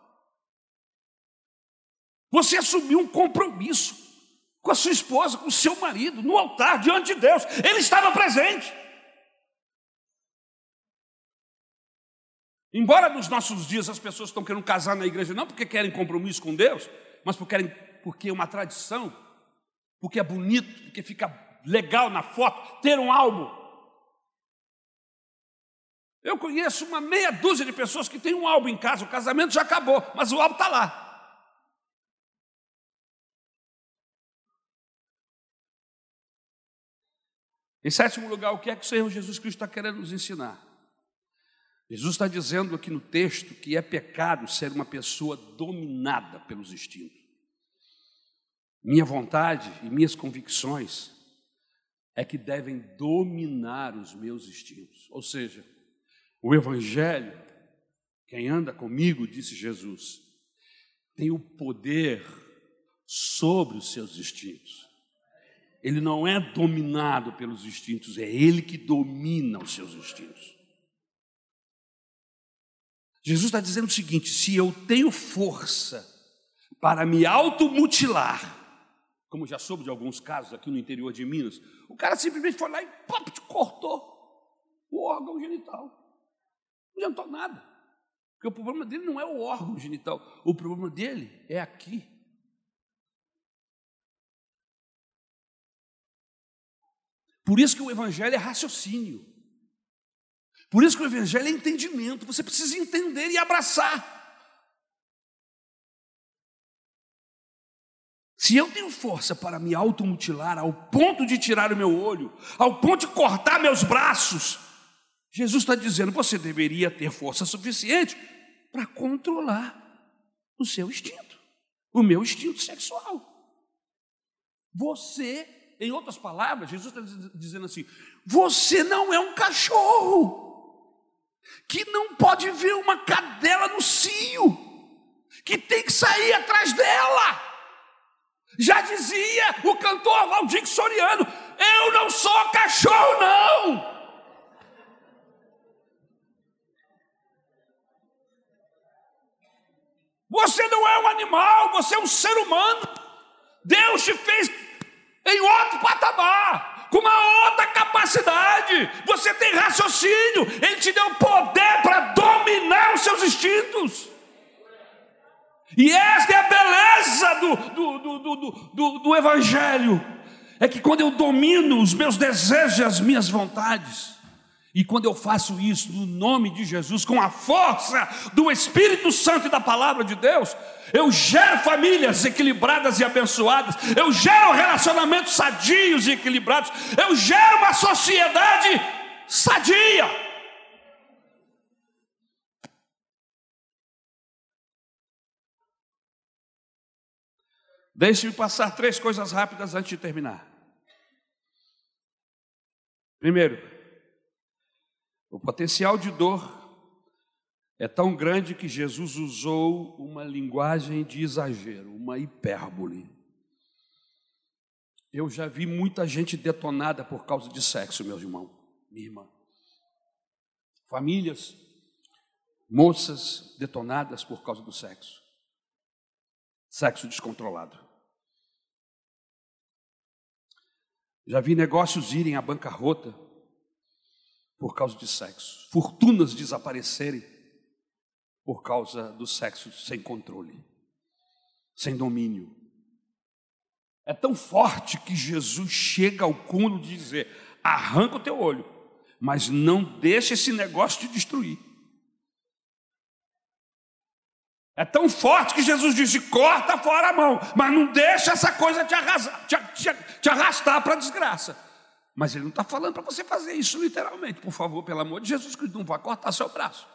A: Você assumiu um compromisso com a sua esposa, com o seu marido, no altar, diante de Deus. Ele estava presente. Embora nos nossos dias as pessoas estão querendo casar na igreja, não porque querem compromisso com Deus, mas porque, querem, porque é uma tradição, porque é bonito, porque fica legal na foto, ter um álbum. Eu conheço uma meia dúzia de pessoas que têm um álbum em casa, o casamento já acabou, mas o álbum está lá. Em sétimo lugar, o que é que o Senhor Jesus Cristo está querendo nos ensinar? Jesus está dizendo aqui no texto que é pecado ser uma pessoa dominada pelos instintos. Minha vontade e minhas convicções é que devem dominar os meus instintos. Ou seja, o Evangelho, quem anda comigo, disse Jesus, tem o poder sobre os seus instintos. Ele não é dominado pelos instintos, é ele que domina os seus instintos. Jesus está dizendo o seguinte: se eu tenho força para me automutilar, como já soube de alguns casos aqui no interior de Minas, o cara simplesmente foi lá e pop, cortou o órgão genital. Não adiantou nada. Porque o problema dele não é o órgão genital, o problema dele é aqui. Por isso que o evangelho é raciocínio. Por isso que o Evangelho é entendimento, você precisa entender e abraçar. Se eu tenho força para me automutilar ao ponto de tirar o meu olho, ao ponto de cortar meus braços, Jesus está dizendo: você deveria ter força suficiente para controlar o seu instinto, o meu instinto sexual. Você, em outras palavras, Jesus está dizendo assim: você não é um cachorro que não pode ver uma cadela no cio, que tem que sair atrás dela. Já dizia o cantor Valdir Soriano: Eu não sou cachorro, não. Você não é um animal, você é um ser humano. Deus te fez em outro patamar com uma outra capacidade. Você tem raciocínio, Ele te deu poder para dominar os seus instintos. E esta é a beleza do, do, do, do, do Evangelho: é que quando eu domino os meus desejos e as minhas vontades, e quando eu faço isso no nome de Jesus, com a força do Espírito Santo e da palavra de Deus, eu gero famílias equilibradas e abençoadas, eu gero relacionamentos sadios e equilibrados, eu gero uma sociedade sadia. Deixe-me passar três coisas rápidas antes de terminar. Primeiro, o potencial de dor é tão grande que Jesus usou uma linguagem de exagero, uma hipérbole. Eu já vi muita gente detonada por causa de sexo, meus irmãos, minha irmã. Famílias, moças detonadas por causa do sexo. Sexo descontrolado. Já vi negócios irem à bancarrota por causa de sexo, fortunas desaparecerem por causa do sexo sem controle, sem domínio. É tão forte que Jesus chega ao cúmulo de dizer: arranca o teu olho, mas não deixa esse negócio te destruir. É tão forte que Jesus disse: corta fora a mão, mas não deixa essa coisa te, te, te, te arrastar para a desgraça. Mas ele não está falando para você fazer isso literalmente. Por favor, pelo amor de Jesus Cristo, não vá cortar seu braço.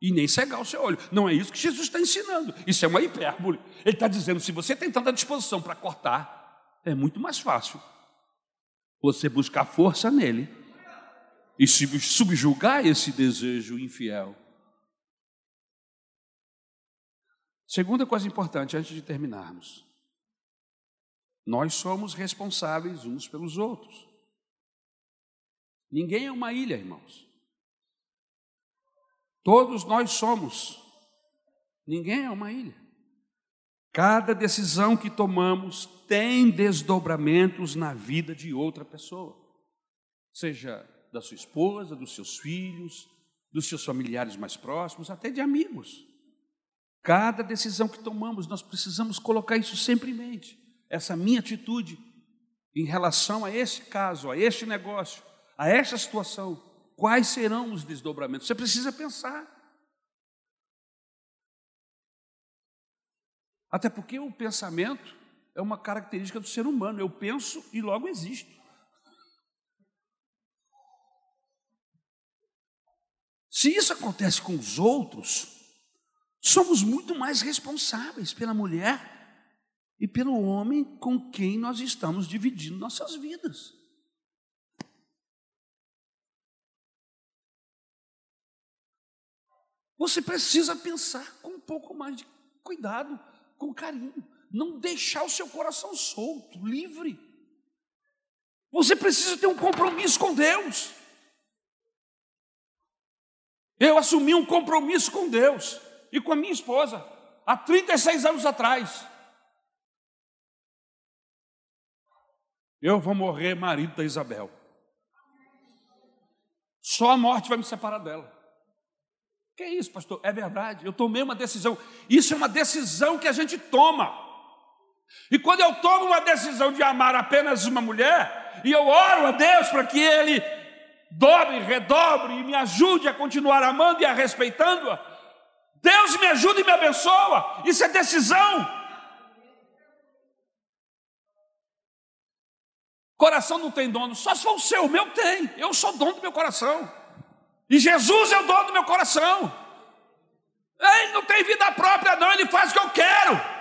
A: E nem cegar o seu olho. Não é isso que Jesus está ensinando. Isso é uma hipérbole. Ele está dizendo: se você tem tanta disposição para cortar, é muito mais fácil você buscar força nele e subjugar esse desejo infiel. Segunda coisa importante, antes de terminarmos: nós somos responsáveis uns pelos outros. Ninguém é uma ilha, irmãos. Todos nós somos. Ninguém é uma ilha. Cada decisão que tomamos tem desdobramentos na vida de outra pessoa, seja da sua esposa, dos seus filhos, dos seus familiares mais próximos, até de amigos. Cada decisão que tomamos, nós precisamos colocar isso sempre em mente. Essa minha atitude em relação a esse caso, a este negócio, a esta situação, quais serão os desdobramentos? Você precisa pensar. Até porque o pensamento é uma característica do ser humano. Eu penso e logo existo. Se isso acontece com os outros, somos muito mais responsáveis pela mulher e pelo homem com quem nós estamos dividindo nossas vidas. Você precisa pensar com um pouco mais de cuidado, com carinho, não deixar o seu coração solto, livre. Você precisa ter um compromisso com Deus. Eu assumi um compromisso com Deus e com a minha esposa há 36 anos atrás. Eu vou morrer marido da Isabel. Só a morte vai me separar dela. Que isso, pastor? É verdade, eu tomei uma decisão. Isso é uma decisão que a gente toma. E quando eu tomo uma decisão de amar apenas uma mulher, e eu oro a Deus para que Ele dobre, redobre e me ajude a continuar amando e a respeitando-a, Deus me ajuda e me abençoa. Isso é decisão. Coração não tem dono, só se for o seu, o meu tem. Eu sou dono do meu coração. E Jesus é o dono do meu coração. Ele não tem vida própria, não, ele faz o que eu quero.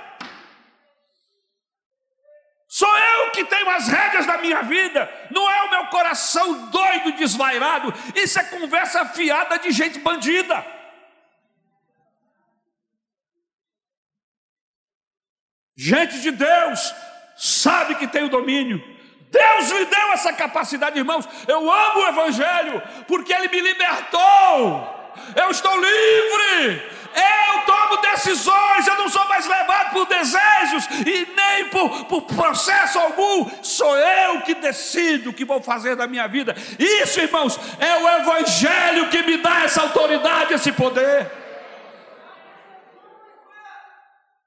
A: Sou eu que tenho as regras da minha vida, não é o meu coração doido, desvairado. Isso é conversa fiada de gente bandida. Gente de Deus sabe que tem o domínio, Deus lhe deu essa capacidade, irmãos. Eu amo o Evangelho, porque ele me libertou. Eu estou livre. Eu tomo decisões, eu não sou mais levado por desejos e nem por, por processo algum. Sou eu que decido o que vou fazer da minha vida. Isso, irmãos, é o Evangelho que me dá essa autoridade, esse poder.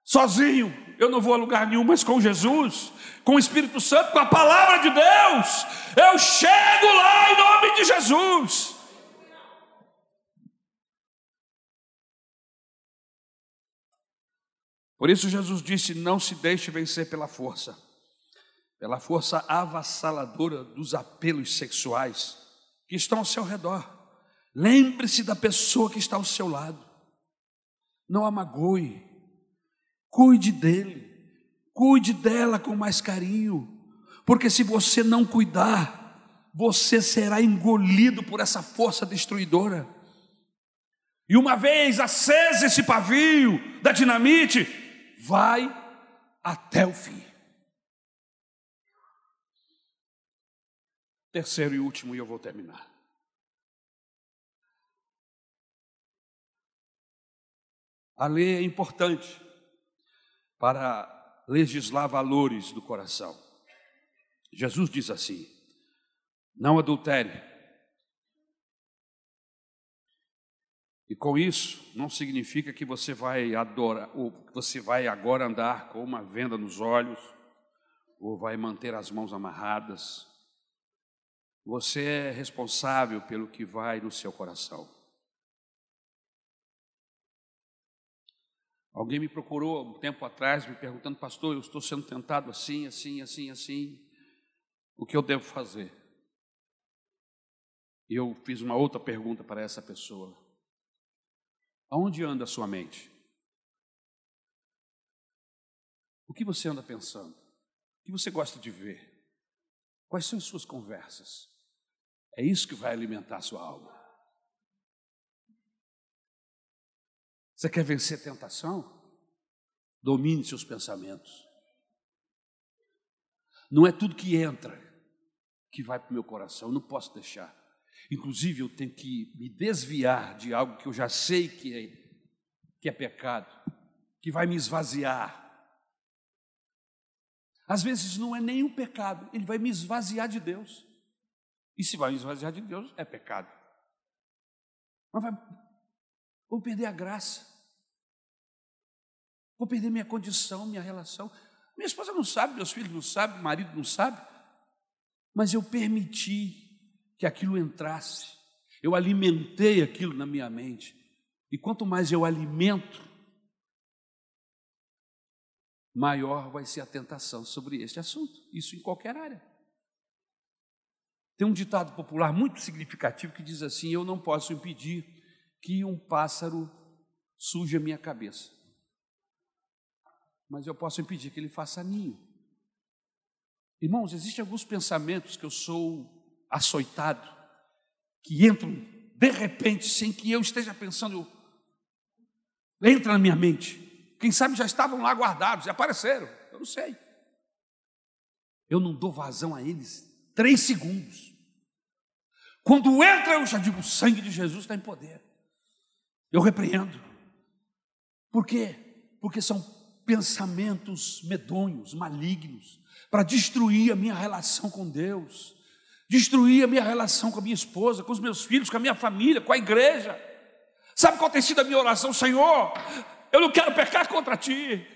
A: Sozinho, eu não vou a lugar nenhum, mas com Jesus com o Espírito Santo, com a palavra de Deus, eu chego lá em nome de Jesus. Por isso Jesus disse: não se deixe vencer pela força, pela força avassaladora dos apelos sexuais que estão ao seu redor. Lembre-se da pessoa que está ao seu lado. Não a magoe, cuide dele. Cuide dela com mais carinho, porque se você não cuidar, você será engolido por essa força destruidora. E uma vez acesa esse pavio da dinamite, vai até o fim. Terceiro e último, e eu vou terminar. A lei é importante para legislar valores do coração. Jesus diz assim: não adultere. E com isso, não significa que você vai adorar, ou você vai agora andar com uma venda nos olhos, ou vai manter as mãos amarradas. Você é responsável pelo que vai no seu coração. Alguém me procurou um tempo atrás, me perguntando, pastor, eu estou sendo tentado assim, assim, assim, assim. O que eu devo fazer? E eu fiz uma outra pergunta para essa pessoa: Aonde anda a sua mente? O que você anda pensando? O que você gosta de ver? Quais são as suas conversas? É isso que vai alimentar a sua alma. Você quer vencer tentação? Domine seus pensamentos. Não é tudo que entra que vai para o meu coração, eu não posso deixar. Inclusive, eu tenho que me desviar de algo que eu já sei que é, que é pecado, que vai me esvaziar. Às vezes não é nenhum pecado, ele vai me esvaziar de Deus. E se vai me esvaziar de Deus, é pecado. Mas vai, vou perder a graça. Vou perder minha condição, minha relação. Minha esposa não sabe, meus filhos não sabem, marido não sabe. Mas eu permiti que aquilo entrasse. Eu alimentei aquilo na minha mente. E quanto mais eu alimento, maior vai ser a tentação sobre este assunto. Isso em qualquer área. Tem um ditado popular muito significativo que diz assim: Eu não posso impedir que um pássaro suje a minha cabeça, mas eu posso impedir que ele faça ninho. Irmãos, existem alguns pensamentos que eu sou açoitado, que entram de repente, sem que eu esteja pensando, entra na minha mente. Quem sabe já estavam lá guardados e apareceram, eu não sei. Eu não dou vazão a eles três segundos. Quando entra, eu já digo: o sangue de Jesus está em poder. Eu repreendo. Por quê? Porque são pensamentos medonhos, malignos, para destruir a minha relação com Deus, destruir a minha relação com a minha esposa, com os meus filhos, com a minha família, com a igreja. Sabe qual tem sido a minha oração? Senhor, eu não quero pecar contra ti.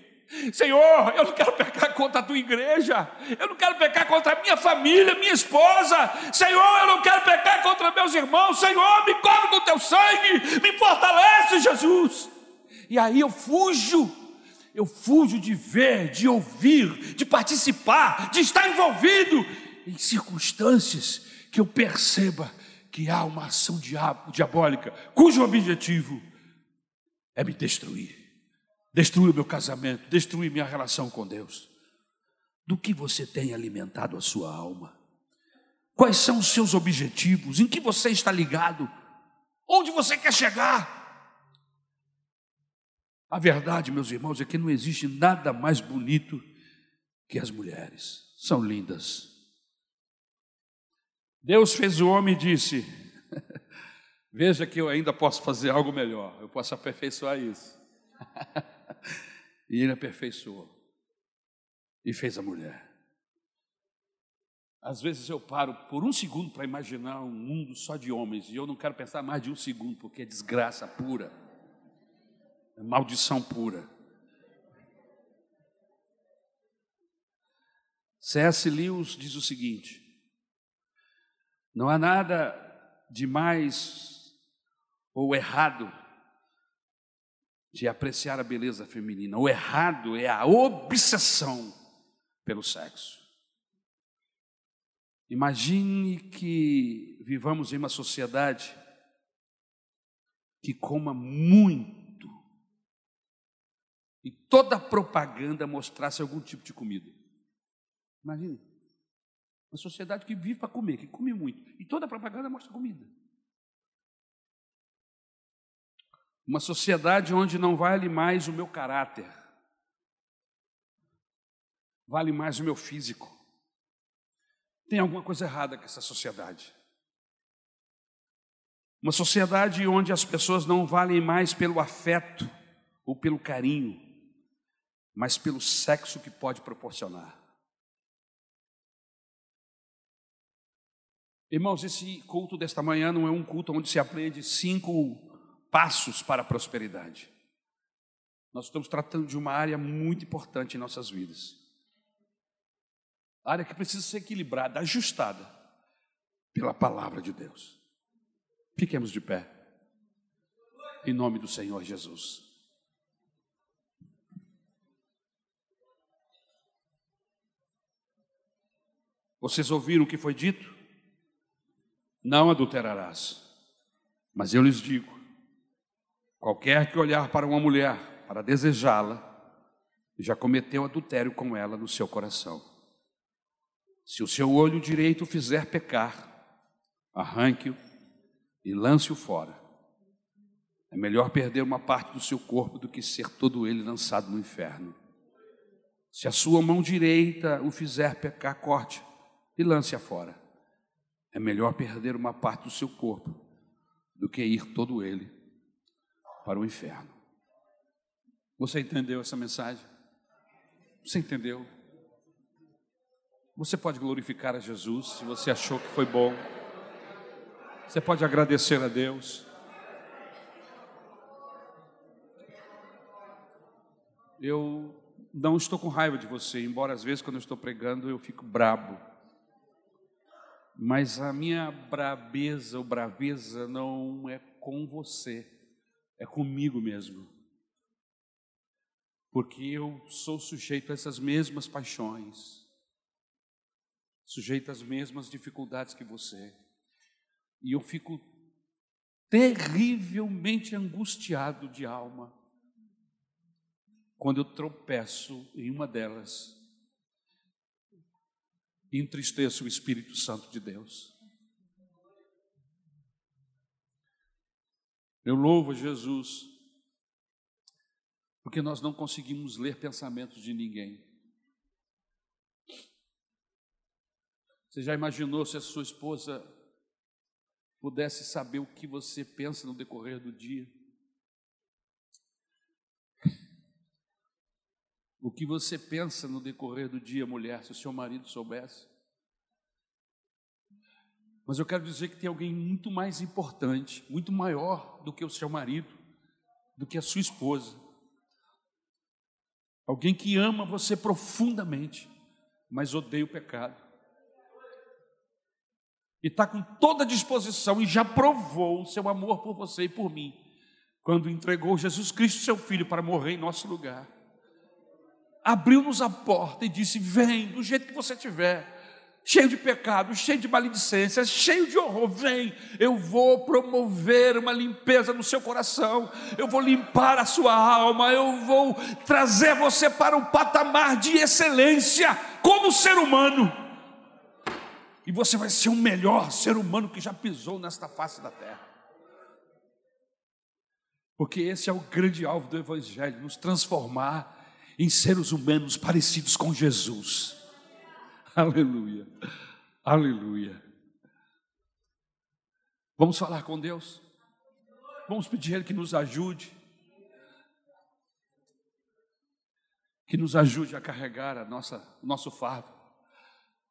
A: Senhor, eu não quero pecar contra a tua igreja, eu não quero pecar contra a minha família, minha esposa. Senhor, eu não quero pecar contra meus irmãos. Senhor, me cobre com teu sangue, me fortalece, Jesus. E aí eu fujo, eu fujo de ver, de ouvir, de participar, de estar envolvido em circunstâncias que eu perceba que há uma ação diabólica, cujo objetivo é me destruir, destruir o meu casamento, destruir minha relação com Deus. Do que você tem alimentado a sua alma? Quais são os seus objetivos? Em que você está ligado? Onde você quer chegar? A verdade, meus irmãos, é que não existe nada mais bonito que as mulheres. São lindas, Deus fez o homem e disse: (laughs) Veja que eu ainda posso fazer algo melhor, eu posso aperfeiçoar isso. (laughs) e ele aperfeiçoou e fez a mulher. Às vezes eu paro por um segundo para imaginar um mundo só de homens e eu não quero pensar mais de um segundo porque é desgraça pura, é maldição pura. C.S. Lewis diz o seguinte: não há nada de mais ou errado de apreciar a beleza feminina. O errado é a obsessão pelo sexo. Imagine que vivamos em uma sociedade que coma muito e toda propaganda mostrasse algum tipo de comida. Imagine. Uma sociedade que vive para comer, que come muito. E toda propaganda mostra comida. Uma sociedade onde não vale mais o meu caráter, vale mais o meu físico. Tem alguma coisa errada com essa sociedade. Uma sociedade onde as pessoas não valem mais pelo afeto ou pelo carinho, mas pelo sexo que pode proporcionar. Irmãos, esse culto desta manhã não é um culto onde se aprende cinco passos para a prosperidade. Nós estamos tratando de uma área muito importante em nossas vidas. Área que precisa ser equilibrada, ajustada pela palavra de Deus. Fiquemos de pé. Em nome do Senhor Jesus. Vocês ouviram o que foi dito? não adulterarás. Mas eu lhes digo: qualquer que olhar para uma mulher para desejá-la, já cometeu adultério com ela no seu coração. Se o seu olho direito fizer pecar, arranque-o e lance-o fora. É melhor perder uma parte do seu corpo do que ser todo ele lançado no inferno. Se a sua mão direita o fizer pecar, corte e lance-a fora. É melhor perder uma parte do seu corpo do que ir todo ele para o inferno. Você entendeu essa mensagem? Você entendeu? Você pode glorificar a Jesus se você achou que foi bom. Você pode agradecer a Deus. Eu não estou com raiva de você, embora às vezes quando eu estou pregando eu fico brabo. Mas a minha brabeza ou braveza não é com você, é comigo mesmo. Porque eu sou sujeito a essas mesmas paixões, sujeito às mesmas dificuldades que você. E eu fico terrivelmente angustiado de alma quando eu tropeço em uma delas e entristeça o Espírito Santo de Deus. Eu louvo Jesus, porque nós não conseguimos ler pensamentos de ninguém. Você já imaginou se a sua esposa pudesse saber o que você pensa no decorrer do dia? o que você pensa no decorrer do dia, mulher, se o seu marido soubesse. Mas eu quero dizer que tem alguém muito mais importante, muito maior do que o seu marido, do que a sua esposa. Alguém que ama você profundamente, mas odeia o pecado. E está com toda a disposição e já provou o seu amor por você e por mim, quando entregou Jesus Cristo, seu Filho, para morrer em nosso lugar abriu-nos a porta e disse: Vem, do jeito que você tiver, cheio de pecado, cheio de maledicência, cheio de horror, vem, eu vou promover uma limpeza no seu coração, eu vou limpar a sua alma, eu vou trazer você para um patamar de excelência como ser humano. E você vai ser o melhor ser humano que já pisou nesta face da terra. Porque esse é o grande alvo do Evangelho, nos transformar em seres humanos parecidos com Jesus. (laughs) Aleluia, aleluia. Vamos falar com Deus? Vamos pedir Ele que nos ajude, que nos ajude a carregar a nossa, o nosso fardo.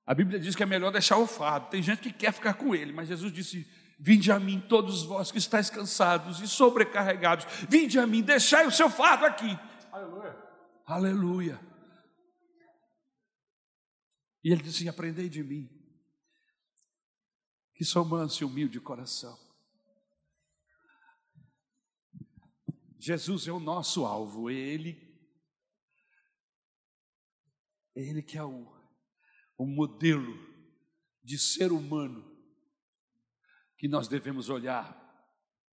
A: A Bíblia diz que é melhor deixar o fardo. Tem gente que quer ficar com ele, mas Jesus disse: Vinde a mim, todos vós que estáis cansados e sobrecarregados, vinde a mim, deixai o seu fardo aqui. Aleluia. Aleluia. E ele disse: Aprendei de mim, que sou manso e humilde de coração. Jesus é o nosso alvo, ele, ele que é o, o modelo de ser humano que nós devemos olhar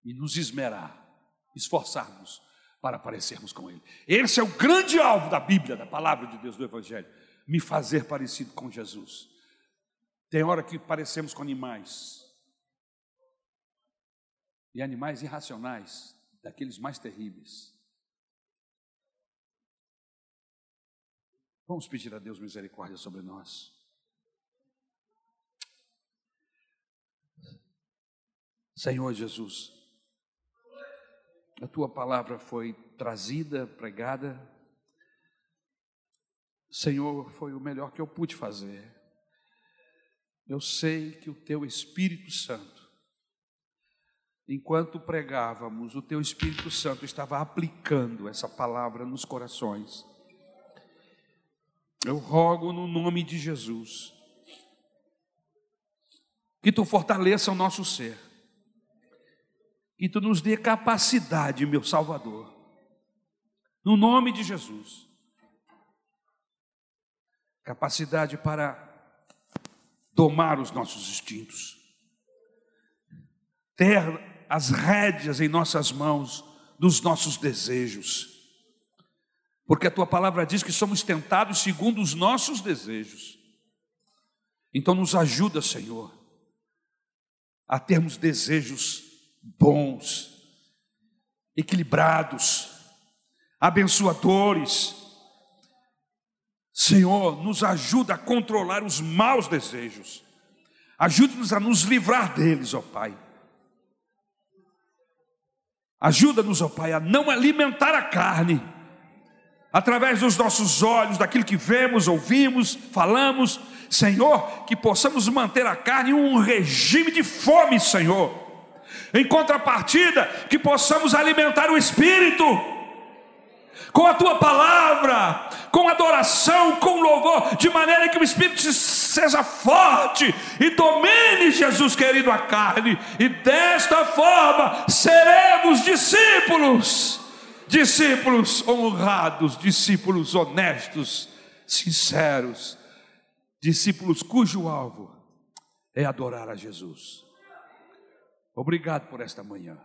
A: e nos esmerar, esforçarmos para parecermos com Ele. Esse é o grande alvo da Bíblia, da palavra de Deus, do Evangelho. Me fazer parecido com Jesus. Tem hora que parecemos com animais. E animais irracionais, daqueles mais terríveis. Vamos pedir a Deus misericórdia sobre nós. Senhor Jesus, a tua palavra foi trazida, pregada. Senhor, foi o melhor que eu pude fazer. Eu sei que o teu Espírito Santo, enquanto pregávamos, o teu Espírito Santo estava aplicando essa palavra nos corações. Eu rogo no nome de Jesus que tu fortaleça o nosso ser, que tu nos dê capacidade, meu Salvador, no nome de Jesus, capacidade para domar os nossos instintos, ter as rédeas em nossas mãos dos nossos desejos, porque a tua palavra diz que somos tentados segundo os nossos desejos. Então, nos ajuda, Senhor, a termos desejos bons, equilibrados, abençoadores, Senhor, nos ajuda a controlar os maus desejos. Ajude-nos a nos livrar deles, ó Pai. Ajuda-nos, ó Pai, a não alimentar a carne através dos nossos olhos, daquilo que vemos, ouvimos, falamos. Senhor, que possamos manter a carne em um regime de fome, Senhor. Em contrapartida, que possamos alimentar o espírito com a tua palavra, com adoração, com louvor, de maneira que o Espírito seja forte e domine, Jesus querido, a carne, e desta forma seremos discípulos, discípulos honrados, discípulos honestos, sinceros, discípulos cujo alvo é adorar a Jesus. Obrigado por esta manhã.